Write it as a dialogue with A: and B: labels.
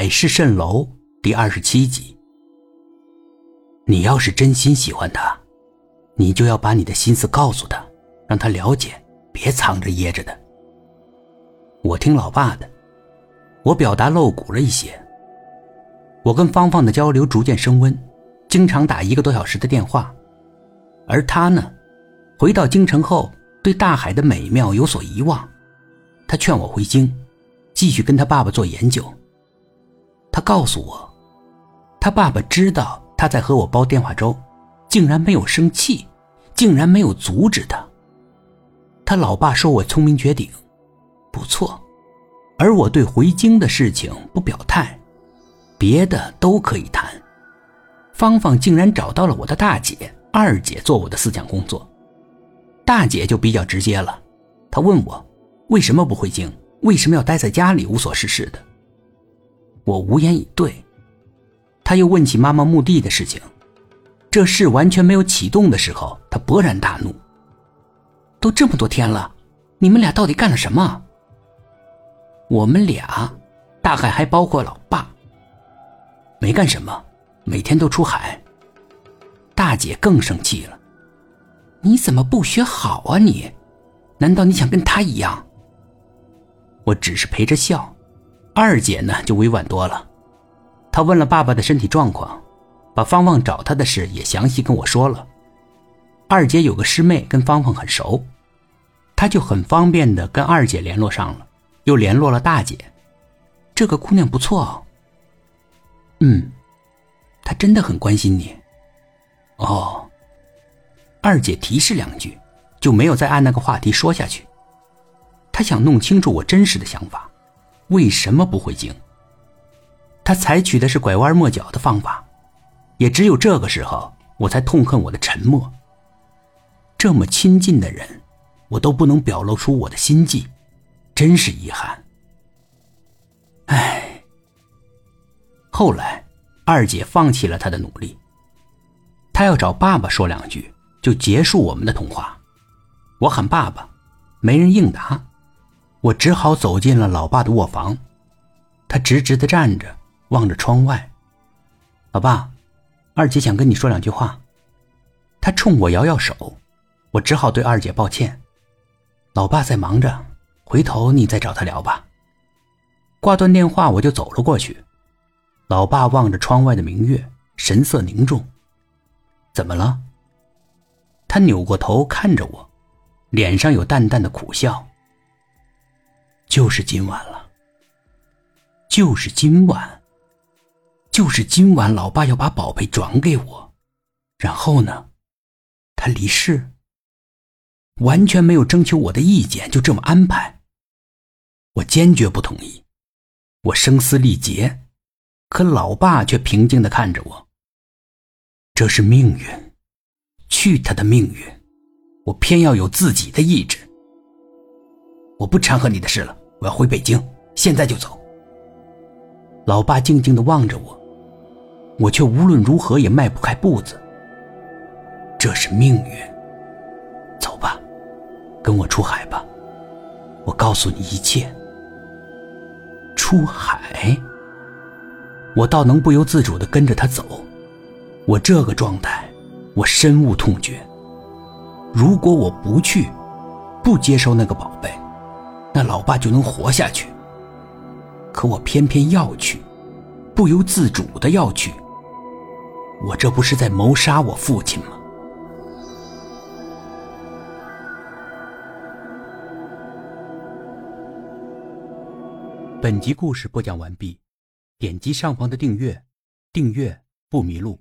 A: 海市蜃楼》第二十七集。你要是真心喜欢他，你就要把你的心思告诉他，让他了解，别藏着掖着的。我听老爸的，我表达露骨了一些。我跟芳芳的交流逐渐升温，经常打一个多小时的电话，而他呢，回到京城后对大海的美妙有所遗忘。他劝我回京，继续跟他爸爸做研究。告诉我，他爸爸知道他在和我煲电话粥，竟然没有生气，竟然没有阻止他。他老爸说我聪明绝顶，不错，而我对回京的事情不表态，别的都可以谈。芳芳竟然找到了我的大姐、二姐做我的思想工作，大姐就比较直接了，她问我。为什么不回京？为什么要待在家里无所事事的？我无言以对。他又问起妈妈墓地的事情，这事完全没有启动的时候，他勃然大怒。都这么多天了，你们俩到底干了什么？我们俩，大概还包括老爸，没干什么，每天都出海。大姐更生气了，你怎么不学好啊你？难道你想跟他一样？我只是陪着笑，二姐呢就委婉多了。她问了爸爸的身体状况，把芳芳找她的事也详细跟我说了。二姐有个师妹跟芳芳很熟，她就很方便的跟二姐联络上了，又联络了大姐。这个姑娘不错哦。嗯，她真的很关心你。哦。二姐提示两句，就没有再按那个话题说下去。他想弄清楚我真实的想法，为什么不回京？他采取的是拐弯抹角的方法，也只有这个时候，我才痛恨我的沉默。这么亲近的人，我都不能表露出我的心迹，真是遗憾。唉。后来，二姐放弃了她的努力，她要找爸爸说两句，就结束我们的通话。我喊爸爸，没人应答。我只好走进了老爸的卧房，他直直的站着，望着窗外。老爸，二姐想跟你说两句话。他冲我摇摇手，我只好对二姐抱歉。老爸在忙着，回头你再找他聊吧。挂断电话，我就走了过去。老爸望着窗外的明月，神色凝重。怎么了？他扭过头看着我，脸上有淡淡的苦笑。就是今晚了，就是今晚，就是今晚，老爸要把宝贝转给我，然后呢，他离世，完全没有征求我的意见，就这么安排。我坚决不同意，我声嘶力竭，可老爸却平静的看着我。这是命运，去他的命运，我偏要有自己的意志。我不掺和你的事了，我要回北京，现在就走。老爸静静的望着我，我却无论如何也迈不开步子。这是命运，走吧，跟我出海吧，我告诉你一切。出海，我倒能不由自主的跟着他走。我这个状态，我深恶痛绝。如果我不去，不接受那个宝贝。那老爸就能活下去。可我偏偏要去，不由自主的要去。我这不是在谋杀我父亲吗？本集故事播讲完毕，点击上方的订阅，订阅不迷路。